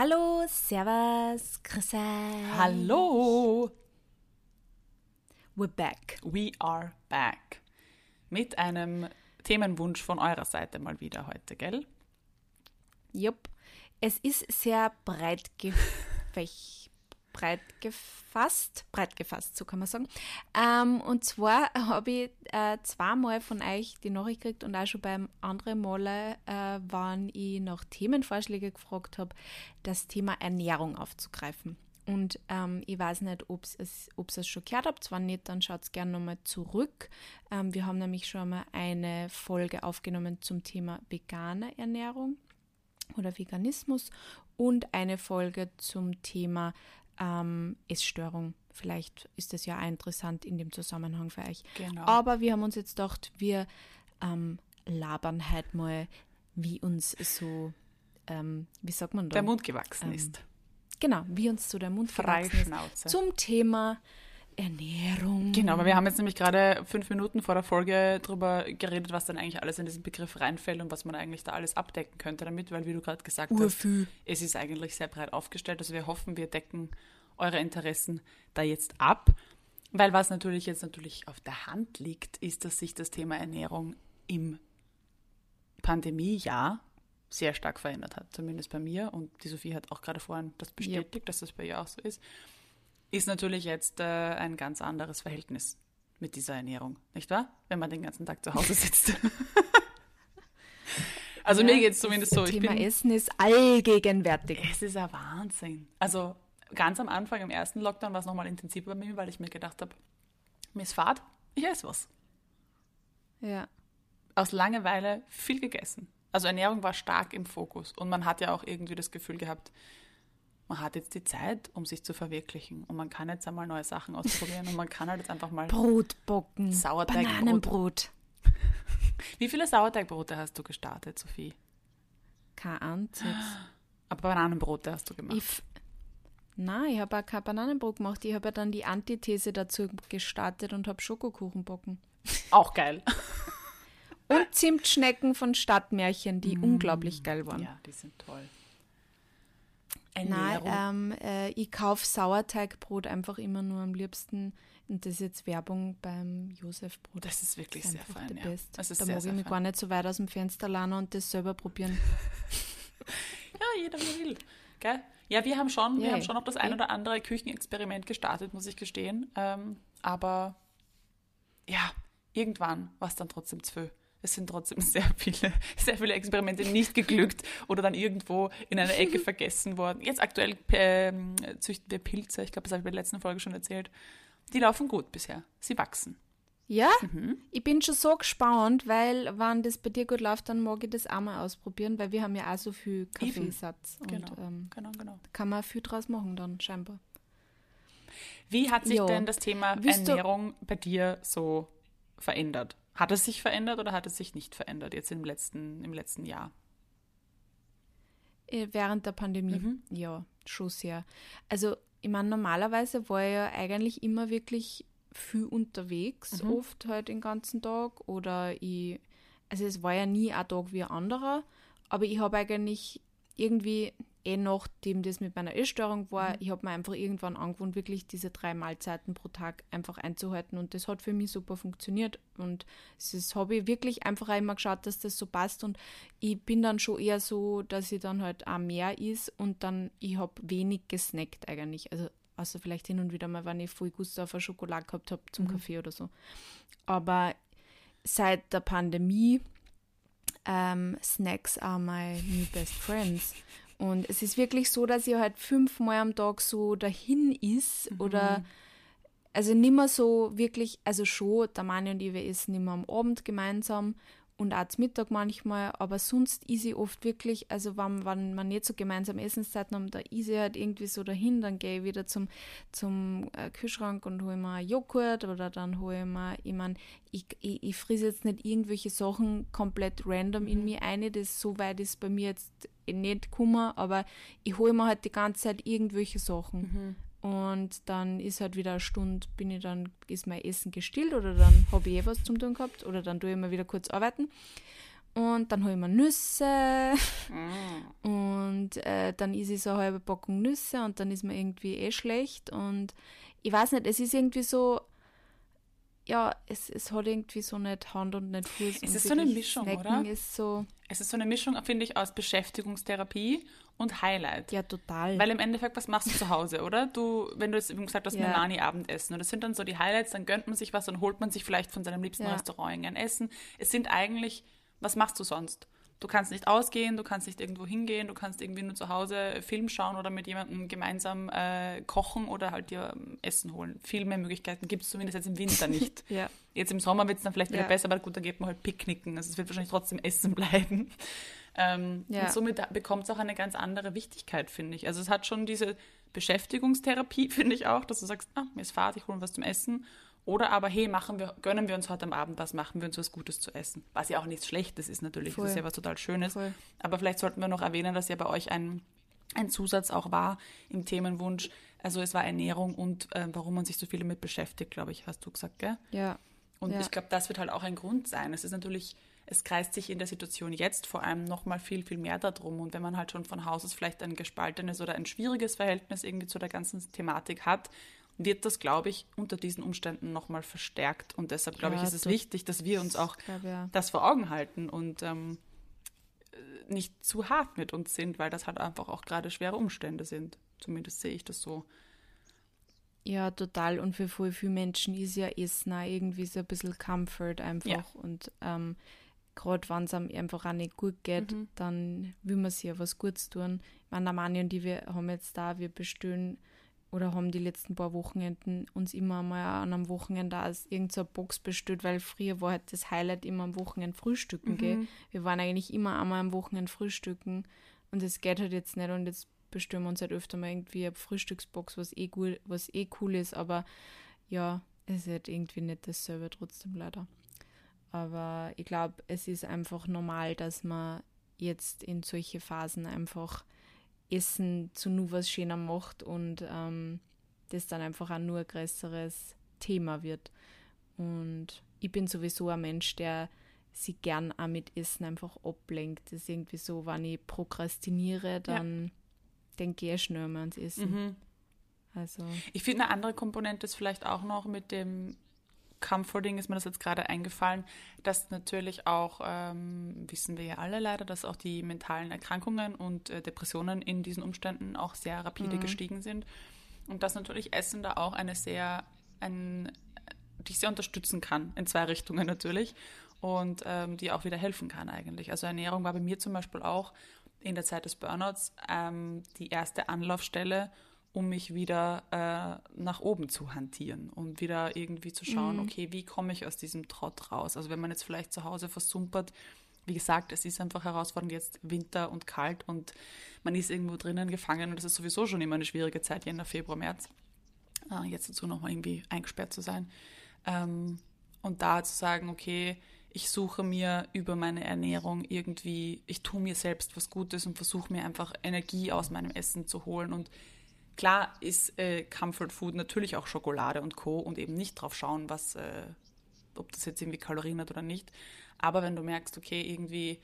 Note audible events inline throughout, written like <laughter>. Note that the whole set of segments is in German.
Hallo, Servus, grüß euch. Hallo! We're back. We are back. Mit einem Themenwunsch von eurer Seite mal wieder heute, gell? Jupp. Es ist sehr breit gefächt. <laughs> breit gefasst, breit gefasst, so kann man sagen. Ähm, und zwar <laughs> habe ich äh, zweimal von euch die Nachricht gekriegt und auch schon beim anderen Male, äh, wann ich nach Themenvorschläge gefragt habe, das Thema Ernährung aufzugreifen. Und ähm, ich weiß nicht, ob ihr es schon gehört habt. Wenn nicht, dann schaut es gerne nochmal zurück. Ähm, wir haben nämlich schon mal eine Folge aufgenommen zum Thema vegane Ernährung oder Veganismus und eine Folge zum Thema ähm, Essstörung. Vielleicht ist das ja auch interessant in dem Zusammenhang für euch. Genau. Aber wir haben uns jetzt gedacht, wir ähm, labern halt mal, wie uns so, ähm, wie sagt man da? Der Mund gewachsen Ähm, ist. Genau, wie uns so der Mund gewachsen ist Freischnauze. zum Thema Ernährung. Genau, weil wir haben jetzt nämlich gerade fünf Minuten vor der Folge darüber geredet, was dann eigentlich alles in diesen Begriff reinfällt und was man eigentlich da alles abdecken könnte damit, weil wie du gerade gesagt hast, Urviel. es ist eigentlich sehr breit aufgestellt. Also wir hoffen, wir decken eure Interessen da jetzt ab. Weil was natürlich jetzt natürlich auf der Hand liegt, ist, dass sich das Thema Ernährung im Pandemiejahr sehr stark verändert hat. Zumindest bei mir. Und die Sophie hat auch gerade vorhin das bestätigt, dass das bei ihr auch so ist. Ist natürlich jetzt äh, ein ganz anderes Verhältnis mit dieser Ernährung, nicht wahr? Wenn man den ganzen Tag zu Hause sitzt. <laughs> also mir geht es zumindest so. Thema bin, Essen ist allgegenwärtig. es ist ein Wahnsinn. Also ganz am Anfang, im ersten Lockdown, war es nochmal intensiver bei mir, weil ich mir gedacht habe, mir ist Fahrt, ich esse was. Ja. Aus Langeweile viel gegessen. Also Ernährung war stark im Fokus. Und man hat ja auch irgendwie das Gefühl gehabt, man hat jetzt die Zeit, um sich zu verwirklichen. Und man kann jetzt einmal neue Sachen ausprobieren und man kann halt jetzt einfach mal. Brotbocken, Sauerteigbrot. Bananenbrot. <laughs> Wie viele Sauerteigbrote hast du gestartet, Sophie? Kein einziges. <gasps> Aber Bananenbrote hast du gemacht. Ich Nein, ich habe auch kein Bananenbrot gemacht. Ich habe ja dann die Antithese dazu gestartet und habe Schokokuchen backen. auch geil. <laughs> Und Zimtschnecken von Stadtmärchen, die unglaublich geil waren. Ja, die sind toll. Nein, Ernährung. ähm, äh, ich kaufe Sauerteigbrot einfach immer nur am liebsten. Und das ist jetzt Werbung beim Josefbrot. Das ist wirklich ist sehr fein, ja. Best. Das ist da sehr, mag sehr ich mich fein. gar nicht so weit aus dem Fenster lernen und das selber probieren. <laughs> Ja, jeder wie will. Gell? Ja, wir haben schon, wir Ja, haben schon noch das ein oder andere Küchenexperiment gestartet, muss ich gestehen. Ähm, aber ja, irgendwann war es dann trotzdem zu viel. Es sind trotzdem sehr viele, <laughs> sehr viele Experimente nicht geglückt oder dann irgendwo in einer Ecke <laughs> vergessen worden. Jetzt aktuell ähm, züchten wir Pilze, ich glaube, das habe ich bei der letzten Folge schon erzählt. Die laufen gut bisher. Sie wachsen. Ja, Mhm. ich bin schon so gespannt, weil wenn das bei dir gut läuft, dann mag ich das auch mal ausprobieren, weil wir haben ja auch so viel Kaffeesatz. Und Genau. ähm, Genau, genau. da kann man viel draus machen dann scheinbar. Wie hat sich Jo. denn das Thema Willst Ernährung bei dir so verändert? Hat es sich verändert oder hat es sich nicht verändert jetzt im letzten, im letzten Jahr? Äh, Während der Pandemie, Mhm. ja, schon sehr. Also, ich meine, normalerweise war ich ja eigentlich immer wirklich viel unterwegs, Mhm. oft halt den ganzen Tag. Oder ich, also es war ja nie ein Tag wie ein anderer, aber ich habe eigentlich irgendwie, eh nachdem das mit meiner Essstörung war, Mhm. ich habe mir einfach irgendwann angewohnt, wirklich diese drei Mahlzeiten pro Tag einfach einzuhalten. Und das hat für mich super funktioniert. Und das habe ich wirklich einfach immer geschaut, dass das so passt. Und ich bin dann schon eher so, dass ich dann halt auch mehr is und dann, ich habe wenig gesnackt eigentlich. Also außer vielleicht hin und wieder mal, wenn ich voll Gusto auf eine Schokolade gehabt habe zum Kaffee oder so. Aber seit der Pandemie ähm, Snacks are my new best friends. Und es ist wirklich so, dass ich halt fünfmal am Tag so dahin ist oder also nimmer so wirklich, also schon, der Mani und ich, wir essen immer am Abend gemeinsam und auch zum Mittag manchmal, aber sonst ist ich oft wirklich, also wenn, wenn man nicht so gemeinsam Essenszeiten haben, da ist ich halt irgendwie so dahin, dann gehe ich wieder zum, zum äh, Kühlschrank und hole mir Joghurt oder dann hole ich mir, ich meine, ich, ich, ich friese jetzt nicht irgendwelche Sachen komplett random in mir ein, das so weit ist bei mir jetzt nicht gekommen, aber ich hole mir halt die ganze Zeit irgendwelche Sachen. Und dann ist halt wieder eine Stunde, bin ich dann, ist mein Essen gestillt oder dann habe ich eh was zum tun gehabt oder dann tue ich mal wieder kurz arbeiten. Und dann hole ich mir Nüsse mm. und äh, dann esse ich so eine halbe Packung Nüsse und dann ist mir irgendwie eh schlecht. Und ich weiß nicht, es ist irgendwie so, ja, es, es hat irgendwie so nicht Hand und nicht Fuß. Es ist so eine Mischung, Snacken oder? Ist so es ist so eine Mischung, finde ich, aus Beschäftigungstherapie und Highlight. Ja, total. Weil im Endeffekt, was machst du zu Hause, oder? Du, wenn du jetzt eben gesagt hast, ja. Nani-Abendessen, und das sind dann so die Highlights, dann gönnt man sich was und holt man sich vielleicht von seinem liebsten ja. Restaurant ein Essen. Es sind eigentlich, was machst du sonst? Du kannst nicht ausgehen, du kannst nicht irgendwo hingehen, du kannst irgendwie nur zu Hause Film schauen oder mit jemandem gemeinsam äh, kochen oder halt dir ähm, Essen holen. Viel mehr Möglichkeiten gibt es zumindest jetzt im Winter <laughs> nicht. ja. Jetzt im Sommer wird es dann vielleicht wieder ja. besser, aber gut, da geht man halt picknicken. Also es wird wahrscheinlich trotzdem Essen <laughs> bleiben. Ähm, ja. Und somit bekommt es auch eine ganz andere Wichtigkeit, finde ich. Also es hat schon diese Beschäftigungstherapie, <laughs> finde ich auch, dass du sagst, ah, mir ist Fahrt, ich hole was zum Essen. Oder aber, hey, machen wir, gönnen wir uns heute am Abend was, machen wir uns was Gutes zu essen. Was ja auch nichts Schlechtes ist natürlich, Voll. das ist ja was total Schönes. Voll. Aber vielleicht sollten wir noch erwähnen, dass ja bei euch ein, ein Zusatz auch war im Themenwunsch. Also es war Ernährung und äh, warum man sich so viel damit beschäftigt, glaube ich, hast du gesagt, gell? Ja. Und ja. ich glaube, das wird halt auch ein Grund sein. Es ist natürlich, es kreist sich in der Situation jetzt vor allem noch mal viel, viel mehr darum. Und wenn man halt schon von Haus aus vielleicht ein gespaltenes oder ein schwieriges Verhältnis irgendwie zu der ganzen Thematik hat, wird das, glaube ich, unter diesen Umständen nochmal verstärkt. Und deshalb, glaube ja, ich, ist es wichtig, dass wir uns auch glaub, ja. das vor Augen halten und ähm, nicht zu hart mit uns sind, weil das halt einfach auch gerade schwere Umstände sind. Zumindest sehe ich das so. Ja, total. Und für voll viele Menschen ist ja Essen auch irgendwie so ein bisschen Comfort einfach. Ja. Und ähm, gerade wenn es einem einfach auch nicht gut geht, mhm. dann will man sich ja was Gutes tun. Ich meine, Mani und die wir haben jetzt da, wir bestellen oder haben die letzten paar Wochenenden uns immer mal an einem Wochenende aus irgendeiner Box bestellt, weil früher war halt das Highlight immer am Wochenende frühstücken, mhm. gell? Wir waren eigentlich immer einmal am Wochenende frühstücken und das geht halt jetzt nicht und jetzt bestellen wir uns halt öfter mal irgendwie eine Frühstücksbox, was eh, cool, was eh cool ist, aber ja, es ist halt irgendwie nicht dasselbe trotzdem leider. Aber ich glaube, es ist einfach normal, dass man jetzt in solche Phasen einfach Essen zu nur was schöner macht und ähm, das dann einfach auch nur ein größeres Thema wird. Und ich bin sowieso ein Mensch, der sich gern auch mit Essen einfach ablenkt. Das ist irgendwie so, wenn ich prokrastiniere, dann ja. denke ich schnell mal ans Essen. Mhm. Also. Ich finde, eine andere Komponente ist vielleicht auch noch mit dem Comforting ist mir das jetzt gerade eingefallen, dass natürlich auch, ähm, wissen wir ja alle leider, dass auch die mentalen Erkrankungen und äh, Depressionen in diesen Umständen auch sehr rapide mhm. gestiegen sind. Und dass natürlich Essen da auch eine sehr, ein, dich sehr unterstützen kann, in zwei Richtungen natürlich, und ähm, die auch wieder helfen kann eigentlich. Also Ernährung war bei mir zum Beispiel auch in der Zeit des Burnouts ähm, die erste Anlaufstelle, um mich wieder äh, nach oben zu hantieren und wieder irgendwie zu schauen, mhm. okay, wie komme ich aus diesem Trott raus? Also wenn man jetzt vielleicht zu Hause versumpert, wie gesagt, es ist einfach herausfordernd jetzt Winter und kalt und man ist irgendwo drinnen gefangen und das ist sowieso schon immer eine schwierige Zeit, Jänner, Februar, März. Äh, jetzt dazu nochmal irgendwie eingesperrt zu sein. Ähm, und da zu sagen, okay, ich suche mir über meine Ernährung irgendwie, ich tue mir selbst was Gutes und versuche mir einfach Energie aus meinem Essen zu holen und Klar ist äh, Comfort Food natürlich auch Schokolade und Co. und eben nicht drauf schauen, was, äh, ob das jetzt irgendwie Kalorien hat oder nicht. Aber wenn du merkst, okay, irgendwie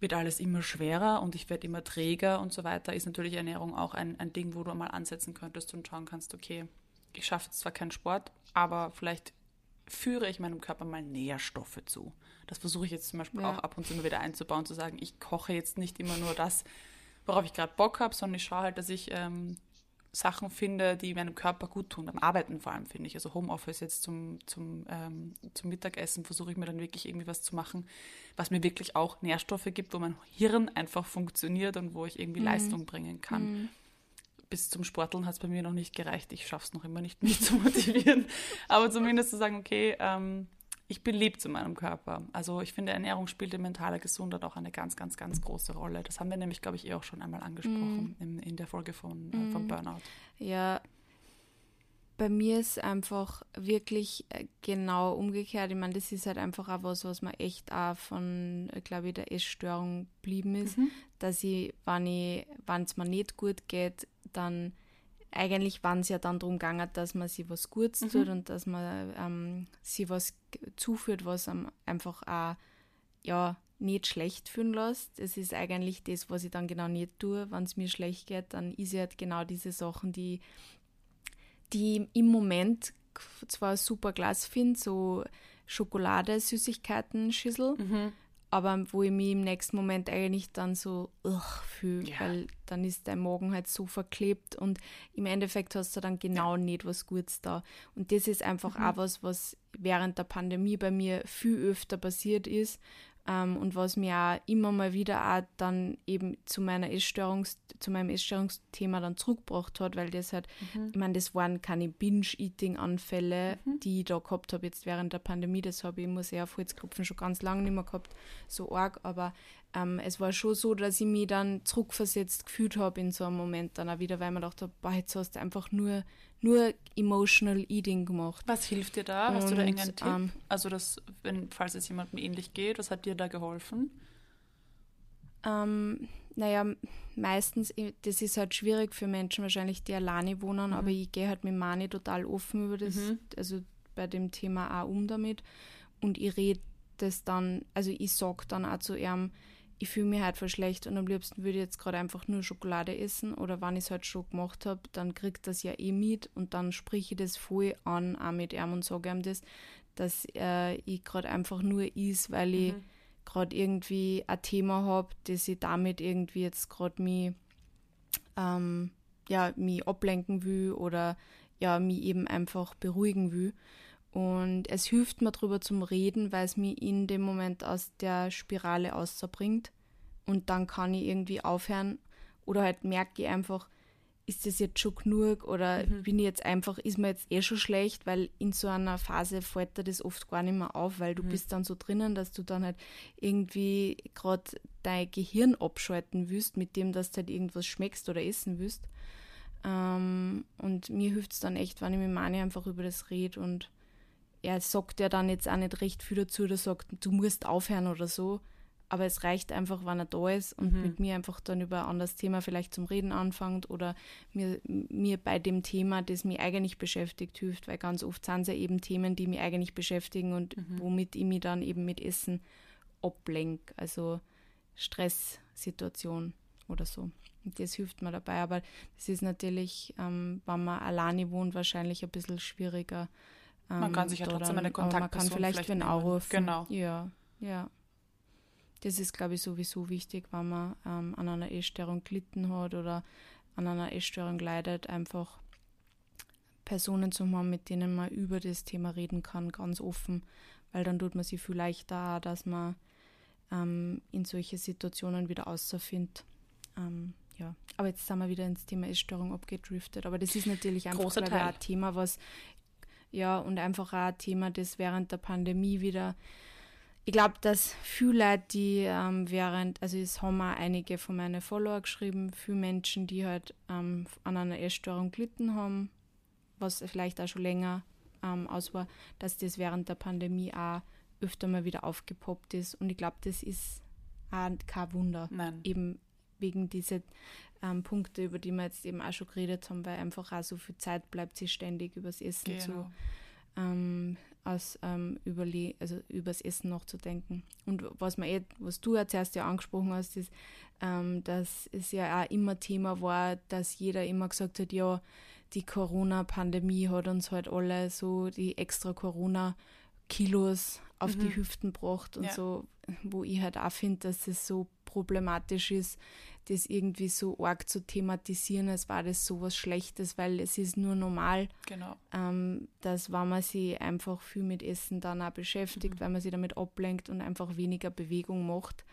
wird alles immer schwerer und ich werde immer träger und so weiter, ist natürlich Ernährung auch ein, ein Ding, wo du mal ansetzen könntest und schauen kannst, okay, ich schaffe zwar keinen Sport, aber vielleicht führe ich meinem Körper mal Nährstoffe zu. Das versuche ich jetzt zum Beispiel ja. auch ab und zu immer wieder einzubauen, zu sagen, ich koche jetzt nicht immer nur das, worauf ich gerade Bock habe, sondern ich schaue halt, dass ich ähm, Sachen finde, die meinem Körper gut tun, beim Arbeiten vor allem, finde ich. Also Homeoffice jetzt zum, zum, ähm, zum Mittagessen versuche ich mir dann wirklich irgendwie was zu machen, was mir wirklich auch Nährstoffe gibt, wo mein Hirn einfach funktioniert und wo ich irgendwie mhm. Leistung bringen kann. Mhm. Bis zum Sporteln hat es bei mir noch nicht gereicht. Ich schaffe es noch immer nicht, mich <laughs> zu motivieren. Aber zumindest zu sagen, okay, ähm, ich bin lieb zu meinem Körper. Also ich finde, Ernährung spielt in mentaler Gesundheit auch eine ganz, ganz, ganz große Rolle. Das haben wir nämlich, glaube ich, eh auch schon einmal angesprochen mm. in, in, der Folge von, mm. äh, von Burnout. Ja, bei mir ist einfach wirklich äh, genau umgekehrt. Ich meine, das ist halt einfach auch was, was mir echt auch von, äh, glaube ich, der Essstörung blieben ist, mhm. dass ich, wenn es mir nicht gut geht, dann eigentlich waren es ja dann darum gegangen, dass man sich was Gutes mhm. tut und dass man ähm, sich was zuführt, was einem einfach auch ja, nicht schlecht fühlen lässt. Es ist eigentlich das, was ich dann genau nicht tue. Wenn es mir schlecht geht, dann ist es halt genau diese Sachen, die, die im Moment zwar super klasse finde, so Schokolade, Süßigkeiten, Schüssel, mhm. Aber wo ich mich im nächsten Moment eigentlich dann so fühle, ja. weil dann ist dein Magen halt so verklebt und im Endeffekt hast du dann genau ja. nicht was Gutes da. Und das ist einfach mhm. auch was, was während der Pandemie bei mir viel öfter passiert ist, und was mir auch immer mal wieder auch dann eben zu meiner Essstörungs, zu meinem Essstörungsthema dann zurückgebracht hat, weil das halt, mhm. ich meine, das waren keine Binge-Eating-Anfälle, mhm. die ich da gehabt habe jetzt während der Pandemie. Das habe ich, muss ich auf Holzklopfen schon ganz lange nicht mehr gehabt, so arg, aber ähm, es war schon so, dass ich mich dann zurückversetzt gefühlt habe in so einem Moment dann auch wieder, weil man dachte, boah, jetzt hast du einfach nur, nur emotional eating gemacht. Was hilft dir da? Hast Und, du da irgendeinen Tipp? Ähm, also das, wenn, falls es jemandem ähnlich geht, was hat dir da geholfen? Ähm, naja, meistens, das ist halt schwierig für Menschen wahrscheinlich, die alleine wohnen, mhm. aber ich gehe halt mit Mani total offen über das, mhm. also bei dem Thema auch um damit. Und ich rede das dann, also ich sage dann auch zu ihm, ich fühle mich halt voll schlecht und am liebsten würde ich jetzt gerade einfach nur Schokolade essen oder wenn ich es halt schon gemacht habe, dann kriegt das ja eh mit und dann spreche ich das voll an, auch mit ihm und sage ihm das, dass äh, ich gerade einfach nur is, weil ich mhm. gerade irgendwie ein Thema habe, das ich damit irgendwie jetzt gerade mich, ähm, ja, mich ablenken will oder ja, mich eben einfach beruhigen will. Und es hilft mir darüber zum Reden, weil es mich in dem Moment aus der Spirale auszubringt. Und dann kann ich irgendwie aufhören oder halt merke ich einfach, ist das jetzt schon genug oder mhm. bin ich jetzt einfach, ist mir jetzt eh schon schlecht, weil in so einer Phase fällt dir das oft gar nicht mehr auf, weil du mhm. bist dann so drinnen, dass du dann halt irgendwie gerade dein Gehirn abschalten willst, mit dem, dass du halt irgendwas schmeckst oder essen willst. Ähm, und mir hilft es dann echt, wenn ich mit Mani einfach über das rede und er sagt ja dann jetzt auch nicht recht viel dazu oder sagt, du musst aufhören oder so. Aber es reicht einfach, wenn er da ist und mhm. mit mir einfach dann über ein anderes Thema vielleicht zum Reden anfängt oder mir, mir bei dem Thema, das mich eigentlich beschäftigt, hilft, weil ganz oft sind es ja eben Themen, die mich eigentlich beschäftigen und mhm. womit ich mich dann eben mit Essen ablenke. Also Stresssituation oder so. Und das hilft mir dabei. Aber das ist natürlich, ähm, wenn man alleine wohnt, wahrscheinlich ein bisschen schwieriger man kann sich ja trotzdem eine Kontaktperson man kann vielleicht, vielleicht wenn anrufen. Genau. Ja, ja. Das ist, glaube ich, sowieso wichtig, wenn man ähm, an einer Essstörung gelitten hat oder an einer Essstörung leidet, einfach Personen zu haben, mit denen man über das Thema reden kann, ganz offen, weil dann tut man sich viel leichter, dass man ähm, in solche Situationen wieder außerfindet. Ähm, ja, aber jetzt sind wir wieder ins Thema Essstörung abgedriftet. Aber das ist natürlich einfach ein Thema, was ja, und einfach auch ein Thema, das während der Pandemie wieder, ich glaube, dass viele Leute, die ähm, während, also es haben auch einige von meinen Follower geschrieben, viele Menschen, die halt ähm, an einer Essstörung gelitten haben, was vielleicht auch schon länger ähm, aus war, dass das während der Pandemie auch öfter mal wieder aufgepoppt ist. Und ich glaube, das ist auch kein Wunder. Nein. Eben wegen dieser ähm, Punkte, über die wir jetzt eben auch schon geredet haben, weil einfach auch so viel Zeit bleibt, sich ständig übers Essen genau. zu ähm, aus, ähm, überle also übers Essen nachzudenken. Und was man eh, was du ja zuerst ja angesprochen hast, ist, ähm, dass es ja auch immer Thema war, dass jeder immer gesagt hat, ja, die Corona-Pandemie hat uns halt alle so die extra Corona-Kilos auf mhm. die Hüften gebracht und ja. so, wo ich halt auch finde, dass es so problematisch ist, das irgendwie so arg zu thematisieren, als war das so was Schlechtes, weil es ist nur normal, genau. ähm, dass wenn man sich einfach viel mit Essen dann auch beschäftigt, mhm. weil man sich damit ablenkt und einfach weniger Bewegung macht,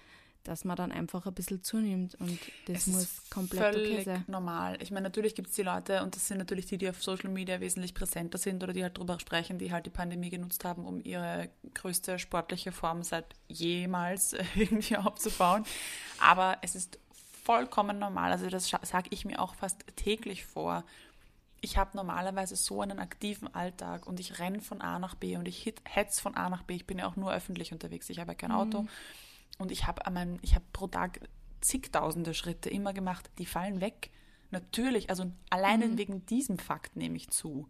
dass man dann einfach ein bisschen zunimmt und das es muss komplett völlig okay sein. normal. Ich meine, natürlich gibt es die Leute und das sind natürlich die, die auf Social Media wesentlich präsenter sind oder die halt darüber sprechen, die halt die Pandemie genutzt haben, um ihre größte sportliche Form seit jemals <laughs> irgendwie aufzubauen. Aber es ist vollkommen normal. Also das sage ich mir auch fast täglich vor. Ich habe normalerweise so einen aktiven Alltag und ich renne von A nach B und ich hetz von A nach B. Ich bin ja auch nur öffentlich unterwegs. Ich habe ja kein mhm. Und ich habe ich habe pro Tag zigtausende Schritte immer gemacht. Die fallen weg. Natürlich, also alleine mhm. wegen diesem Fakt nehme ich zu.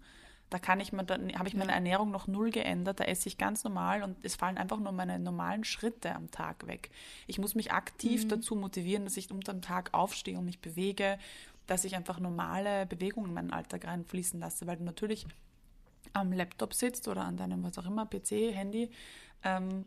Da kann ich mir, dann habe ich meine Ernährung noch null geändert, da esse ich ganz normal und es fallen einfach nur meine normalen Schritte am Tag weg. Ich muss mich aktiv mhm. dazu motivieren, dass ich unter dem Tag aufstehe und mich bewege, dass ich einfach normale Bewegungen in meinen Alltag reinfließen lasse, weil du natürlich am Laptop sitzt oder an deinem, was auch immer, PC, Handy, ähm,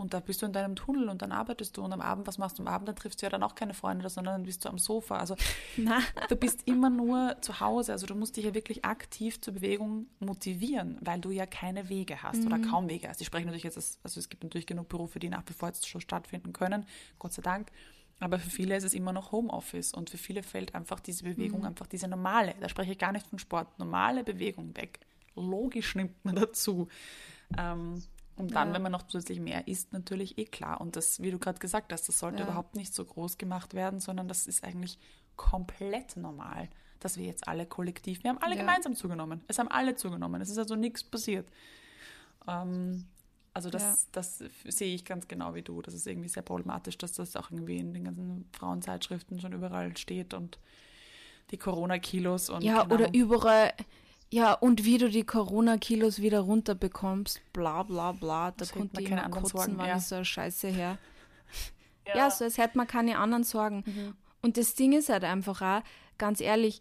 und da bist du in deinem Tunnel und dann arbeitest du und am Abend, was machst du am Abend? Dann triffst du ja dann auch keine Freunde, sondern dann bist du am Sofa. Also <laughs> Na. du bist immer nur zu Hause. Also du musst dich ja wirklich aktiv zur Bewegung motivieren, weil du ja keine Wege hast mhm. oder kaum Wege hast. Ich spreche natürlich jetzt, also es gibt natürlich genug Berufe, die nach wie vor jetzt schon stattfinden können, Gott sei Dank. Aber für viele ist es immer noch Homeoffice und für viele fällt einfach diese Bewegung, mhm. einfach diese normale, da spreche ich gar nicht von Sport, normale Bewegung weg. Logisch nimmt man dazu. Ähm, und dann, ja. wenn man noch zusätzlich mehr isst, natürlich eh klar. Und das, wie du gerade gesagt hast, das sollte ja. überhaupt nicht so groß gemacht werden, sondern das ist eigentlich komplett normal, dass wir jetzt alle kollektiv, wir haben alle ja. gemeinsam zugenommen. Es haben alle zugenommen. Es ist also nichts passiert. Ähm, also das, das sehe ich ganz genau wie du. Das ist irgendwie sehr problematisch, dass das auch irgendwie in den ganzen Frauenzeitschriften schon überall steht und die Corona-Kilos und. Ja, oder überall ja, und wie du die Corona-Kilos wieder runterbekommst, bla bla bla. Da das konnte ich immer kotzen, Sorgen, wann ja. so eine Scheiße her. Ja. ja, so als hätte man keine anderen Sorgen. Mhm. Und das Ding ist halt einfach auch, ganz ehrlich,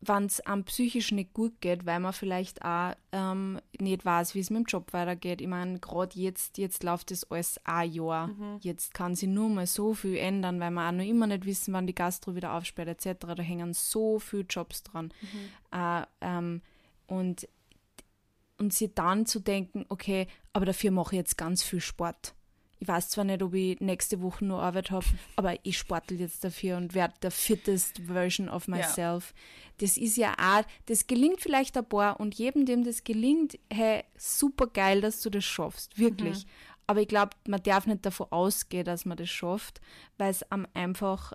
wenn es am psychisch nicht gut geht, weil man vielleicht auch ähm, nicht weiß, wie es mit dem Job weitergeht. Ich meine, gerade jetzt, jetzt läuft das alles ein Jahr. Mhm. Jetzt kann sich nur mal so viel ändern, weil wir auch noch immer nicht wissen, wann die Gastro wieder aufsperrt etc. Da hängen so viele Jobs dran. Mhm. Äh, ähm, und, und sie dann zu denken, okay, aber dafür mache ich jetzt ganz viel Sport. Ich weiß zwar nicht, ob ich nächste Woche nur Arbeit habe, aber ich sportel jetzt dafür und werde der fittest Version of myself. Ja. Das ist ja auch, das gelingt vielleicht ein paar und jedem, dem das gelingt, hey, super geil, dass du das schaffst, wirklich. Mhm. Aber ich glaube, man darf nicht davon ausgehen, dass man das schafft, weil es am einfach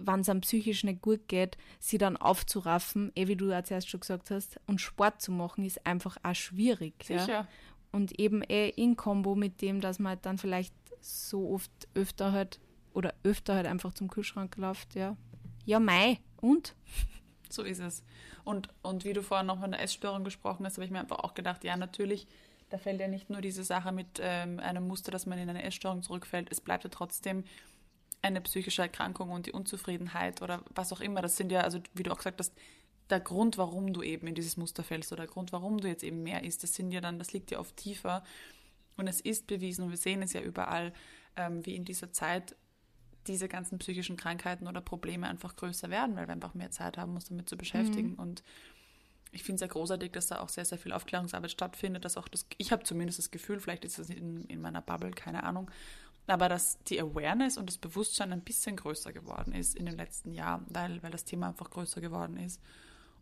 wenn es einem psychisch nicht gut geht, sie dann aufzuraffen, eh wie du ja zuerst schon gesagt hast, und Sport zu machen, ist einfach auch schwierig. Sicher. Ja? Und eben eh in Kombo mit dem, dass man halt dann vielleicht so oft öfter halt oder öfter halt einfach zum Kühlschrank läuft, ja. Ja, Mai, und? <laughs> So ist es. Und, und wie du vorhin noch von der Essstörung gesprochen hast, habe ich mir einfach auch gedacht, ja, natürlich, da fällt ja nicht nur diese Sache mit ähm, einem Muster, dass man in eine Essstörung zurückfällt, es bleibt ja trotzdem eine psychische Erkrankung und die Unzufriedenheit oder was auch immer, das sind ja, also wie du auch gesagt hast, der Grund, warum du eben in dieses Muster fällst oder der Grund, warum du jetzt eben mehr isst, das sind ja dann, das liegt ja oft tiefer. Und es ist bewiesen und wir sehen es ja überall, ähm, wie in dieser Zeit diese ganzen psychischen Krankheiten oder Probleme einfach größer werden, weil wir einfach mehr Zeit haben, uns damit zu beschäftigen. Mhm. Und ich finde es sehr großartig, dass da auch sehr, sehr viel Aufklärungsarbeit stattfindet, dass auch das, ich habe zumindest das Gefühl, vielleicht ist das in, in meiner Bubble, keine Ahnung, aber dass die Awareness und das Bewusstsein ein bisschen größer geworden ist in den letzten Jahren, weil, weil das Thema einfach größer geworden ist.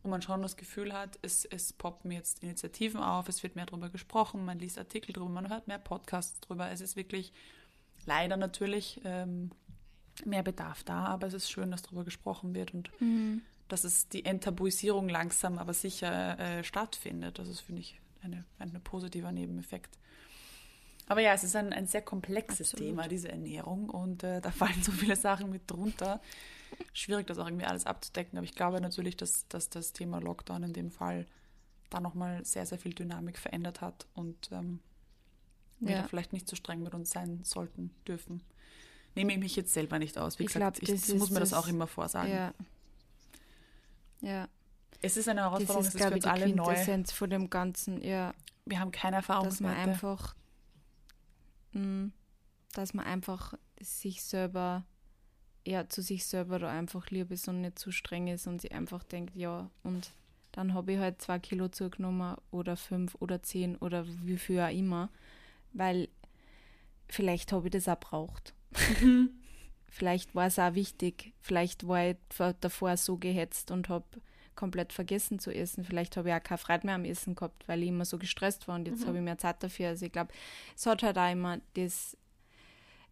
Und man schon das Gefühl hat, es, es poppen jetzt Initiativen auf, es wird mehr darüber gesprochen, man liest Artikel darüber, man hört mehr Podcasts darüber. Es ist wirklich leider natürlich ähm, mehr Bedarf da, aber es ist schön, dass darüber gesprochen wird und mhm. dass es die Enttabuisierung langsam, aber sicher äh, stattfindet. Das ist, finde ich, eine, ein positiver Nebeneffekt. Aber ja, es ist ein, ein sehr komplexes Absolut. Thema, diese Ernährung. Und äh, da fallen so viele Sachen mit drunter. Schwierig, das auch irgendwie alles abzudecken. Aber ich glaube natürlich, dass, dass das Thema Lockdown in dem Fall da nochmal sehr, sehr viel Dynamik verändert hat und ähm, wir ja. da vielleicht nicht so streng mit uns sein sollten, dürfen. Nehme ich mich jetzt selber nicht aus. Wie ich gesagt, glaub, ich, muss mir das, das auch immer vorsagen. Ja. ja. Es ist eine Herausforderung, das ist, es ist für uns alle neu. von dem Ganzen, ja. Wir haben keine Erfahrung. Dass man einfach dass man einfach sich selber, ja, zu sich selber da einfach lieb ist und nicht zu streng ist und sie einfach denkt, ja, und dann habe ich halt zwei Kilo zugenommen oder fünf oder zehn oder wie viel auch immer, weil vielleicht habe ich das auch braucht. Mhm. <laughs> vielleicht war es auch wichtig, vielleicht war ich davor so gehetzt und habe komplett vergessen zu essen. Vielleicht habe ich auch keine Freude mehr am Essen gehabt, weil ich immer so gestresst war und jetzt mhm. habe ich mehr Zeit dafür. Also ich glaube, es hat halt auch immer das,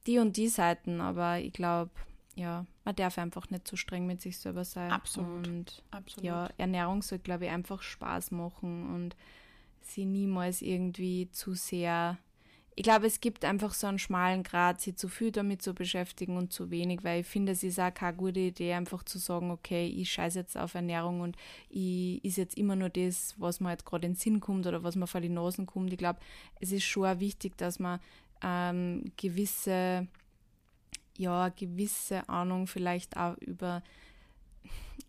die und die Seiten, aber ich glaube, ja, man darf einfach nicht zu streng mit sich selber sein. Absolut. Und Absolut. ja, Ernährung soll, glaube ich, einfach Spaß machen und sie niemals irgendwie zu sehr ich glaube, es gibt einfach so einen schmalen Grad, sich zu viel damit zu beschäftigen und zu wenig, weil ich finde, es ist auch keine gute Idee, einfach zu sagen, okay, ich scheiße jetzt auf Ernährung und ich ist jetzt immer nur das, was mir jetzt gerade in den Sinn kommt oder was mir vor die Nasen kommt. Ich glaube, es ist schon wichtig, dass man ähm, gewisse, ja, gewisse Ahnung vielleicht auch über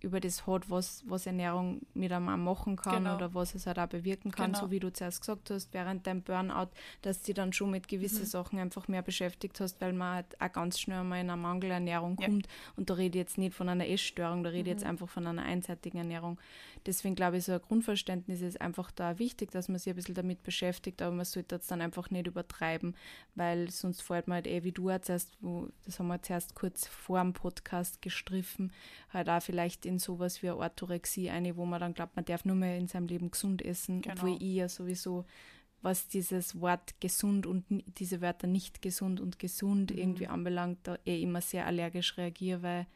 über das hat, was, was Ernährung mit einem auch machen kann genau. oder was es halt auch bewirken kann, genau. so wie du zuerst gesagt hast, während deinem Burnout, dass du dann schon mit gewissen mhm. Sachen einfach mehr beschäftigt hast, weil man halt auch ganz schnell mal in eine Mangelernährung ja. kommt. Und da rede ich jetzt nicht von einer Essstörung, da rede ich mhm. jetzt einfach von einer einseitigen Ernährung. Deswegen glaube ich, so ein Grundverständnis ist einfach da wichtig, dass man sich ein bisschen damit beschäftigt, aber man sollte das dann einfach nicht übertreiben, weil sonst fällt man halt eh, wie du erzählst, wo, das haben wir zuerst kurz vor dem Podcast gestriffen, halt auch vielleicht in sowas wie Orthorexie eine, wo man dann glaubt, man darf nur mehr in seinem Leben gesund essen, genau. obwohl ich ja sowieso was dieses Wort gesund und diese Wörter nicht gesund und gesund mhm. irgendwie anbelangt, da eh immer sehr allergisch reagiere, weil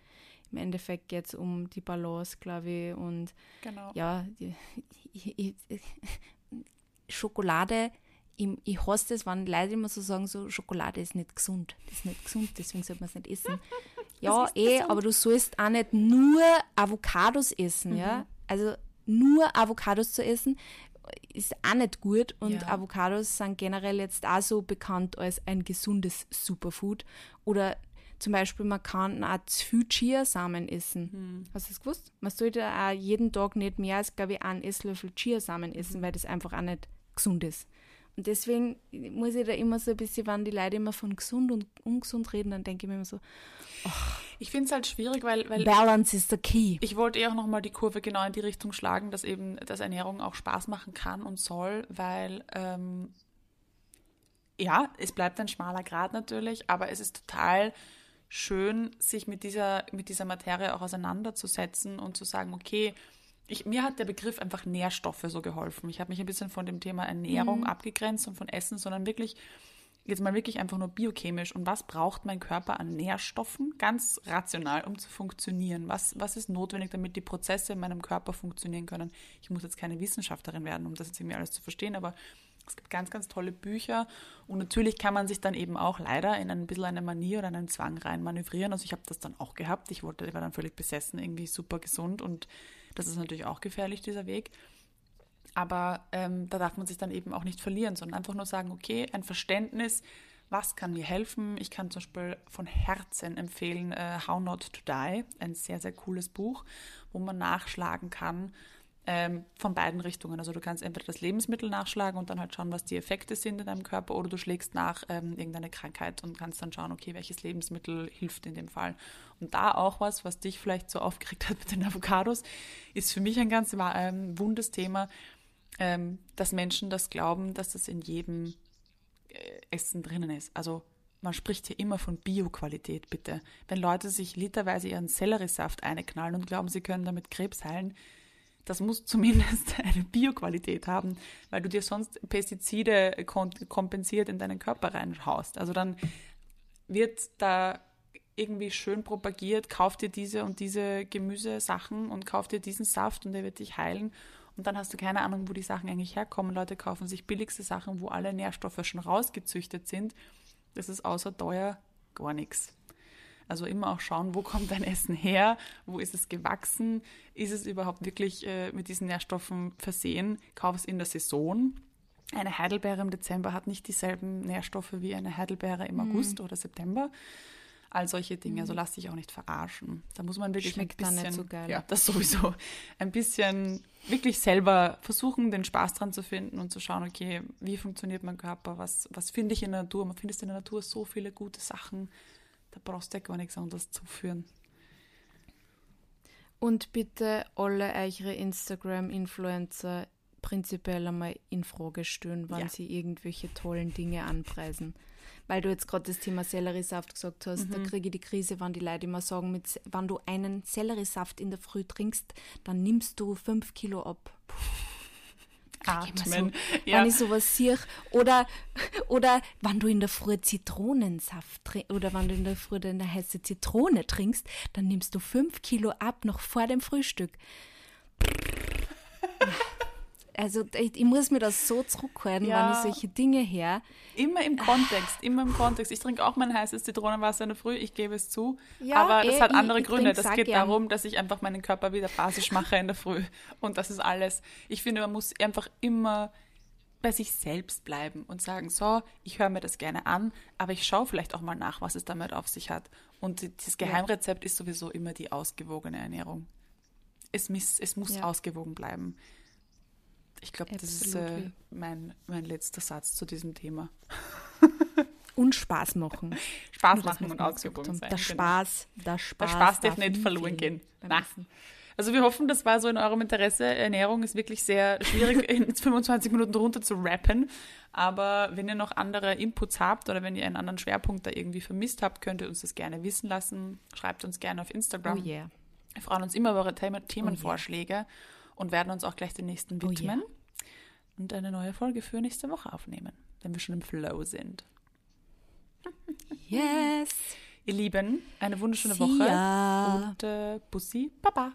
im Endeffekt geht es um die Balance, glaube ich. Und genau. ja, ich, ich, Schokolade, ich, ich hasse das, wenn Leute immer so sagen, so Schokolade ist nicht gesund. Das ist nicht gesund, deswegen sollte man es nicht essen. <laughs> ja, eh, aber du sollst auch nicht nur Avocados essen, mhm. ja. Also nur Avocados zu essen, ist auch nicht gut und ja. Avocados sind generell jetzt auch so bekannt als ein gesundes Superfood oder zum Beispiel, man kann auch zu viel Chiasamen essen. Hm. Hast du das gewusst? Man sollte auch jeden Tag nicht mehr als, glaube ich, einen Esslöffel Chiasamen essen, mhm. weil das einfach auch nicht gesund ist. Und deswegen muss ich da immer so ein bisschen, wenn die Leute immer von gesund und ungesund reden, dann denke ich mir immer so, oh, ich finde es halt schwierig, weil, weil Balance is the key. Ich wollte eher auch nochmal die Kurve genau in die Richtung schlagen, dass eben, dass Ernährung auch Spaß machen kann und soll, weil ähm, ja, es bleibt ein schmaler Grad natürlich, aber es ist total schön, sich mit dieser, mit dieser Materie auch auseinanderzusetzen und zu sagen, okay, ich, mir hat der Begriff einfach Nährstoffe so geholfen. Ich habe mich ein bisschen von dem Thema Ernährung mhm. abgegrenzt und von Essen, sondern wirklich, jetzt mal wirklich einfach nur biochemisch. Und was braucht mein Körper an Nährstoffen? Ganz rational, um zu funktionieren. Was, was ist notwendig, damit die Prozesse in meinem Körper funktionieren können? Ich muss jetzt keine Wissenschaftlerin werden, um das jetzt irgendwie alles zu verstehen, aber es gibt ganz, ganz tolle Bücher und natürlich kann man sich dann eben auch leider in ein bisschen eine Manier oder einen Zwang rein manövrieren. Also ich habe das dann auch gehabt. Ich wollte, ich war dann völlig besessen, irgendwie super gesund und das ist natürlich auch gefährlich, dieser Weg. Aber ähm, da darf man sich dann eben auch nicht verlieren, sondern einfach nur sagen, okay, ein Verständnis, was kann mir helfen? Ich kann zum Beispiel von Herzen empfehlen uh, How Not to Die, ein sehr, sehr cooles Buch, wo man nachschlagen kann, ähm, von beiden Richtungen. Also du kannst entweder das Lebensmittel nachschlagen und dann halt schauen, was die Effekte sind in deinem Körper, oder du schlägst nach ähm, irgendeine Krankheit und kannst dann schauen, okay, welches Lebensmittel hilft in dem Fall. Und da auch was, was dich vielleicht so aufgeregt hat mit den Avocados, ist für mich ein ganz ähm, wundes Thema, ähm, dass Menschen das glauben, dass das in jedem äh, Essen drinnen ist. Also man spricht hier immer von Bioqualität, bitte. Wenn Leute sich literweise ihren Selleriesaft einknallen und glauben, sie können damit Krebs heilen, das muss zumindest <laughs> eine Bioqualität haben, weil du dir sonst Pestizide kompensiert in deinen Körper reinhaust. Also dann wird da irgendwie schön propagiert, kauf dir diese und diese Gemüsesachen und kauf dir diesen Saft und der wird dich heilen. Und dann hast du keine Ahnung, wo die Sachen eigentlich herkommen. Leute kaufen sich billigste Sachen, wo alle Nährstoffe schon rausgezüchtet sind. Das ist außer teuer gar nichts. Also immer auch schauen, wo kommt dein Essen her, wo ist es gewachsen, ist es überhaupt wirklich äh, mit diesen Nährstoffen versehen, kauf es in der Saison. Eine Heidelbeere im Dezember hat nicht dieselben Nährstoffe wie eine Heidelbeere im mhm. August oder September. All solche Dinge. Also mhm. lass dich auch nicht verarschen. Da muss man wirklich Schmeckt ein bisschen, nicht so geil. ja, das sowieso, ein bisschen wirklich selber versuchen, den Spaß dran zu finden und zu schauen, okay, wie funktioniert mein Körper, was, was finde ich in der Natur. Man findet in der Natur so viele gute Sachen, da brauchst du ja gar nichts anderes zuführen. Und bitte alle eure Instagram-Influencer prinzipiell einmal in Frage stellen, wann ja. sie irgendwelche tollen Dinge anpreisen. Weil du jetzt gerade das Thema Selleriesaft gesagt hast, mhm. da kriege ich die Krise, wenn die Leute immer sagen, mit, wenn du einen Selleriesaft in der Früh trinkst, dann nimmst du fünf Kilo ab. Puh atmen. So, ja. Wenn ich sowas sehe. Oder, oder wenn du in der Früh Zitronensaft trinkst, oder wenn du in der Früh eine heiße Zitrone trinkst, dann nimmst du fünf Kilo ab noch vor dem Frühstück. Also ich, ich muss mir das so zurückhalten, Ja. wenn ich solche Dinge her. Immer im Kontext, immer im Kontext. Ich trinke auch mein heißes Zitronenwasser in der Früh, ich gebe es zu. Ja, aber das eh, hat ich- andere ich Gründe. trink's Das geht gern. darum, dass ich einfach meinen Körper wieder basisch mache in der Früh. Und das ist alles. Ich finde, man muss einfach immer bei sich selbst bleiben und sagen, so, ich höre mir das gerne an, aber ich schaue vielleicht auch mal nach, was es damit auf sich hat. Und das Geheimrezept ist sowieso immer die ausgewogene Ernährung. Es, miss, es muss Ja. ausgewogen bleiben. Ich glaube, das ist äh, mein, mein letzter Satz zu diesem Thema. <laughs> Und Spaß machen. Spaß machen und mal ausgewogen sein. Der genau. Spaß, der Spaß, Der Spaß darf nicht verloren gehen. Na. Also wir hoffen, das war so in eurem Interesse. Ernährung ist wirklich sehr schwierig, <laughs> in 25 Minuten runter zu rappen. Aber wenn ihr noch andere Inputs habt oder wenn ihr einen anderen Schwerpunkt da irgendwie vermisst habt, könnt ihr uns das gerne wissen lassen. Schreibt uns gerne auf Oh Instagram. yeah. Wir freuen uns immer über eure Themenvorschläge und werden uns auch gleich den nächsten Oh yeah. widmen und eine neue Folge für nächste Woche aufnehmen, wenn wir schon im Flow sind. <laughs> Yes. Ihr Lieben, eine wunderschöne See Woche ya. und äh, Bussi, Baba.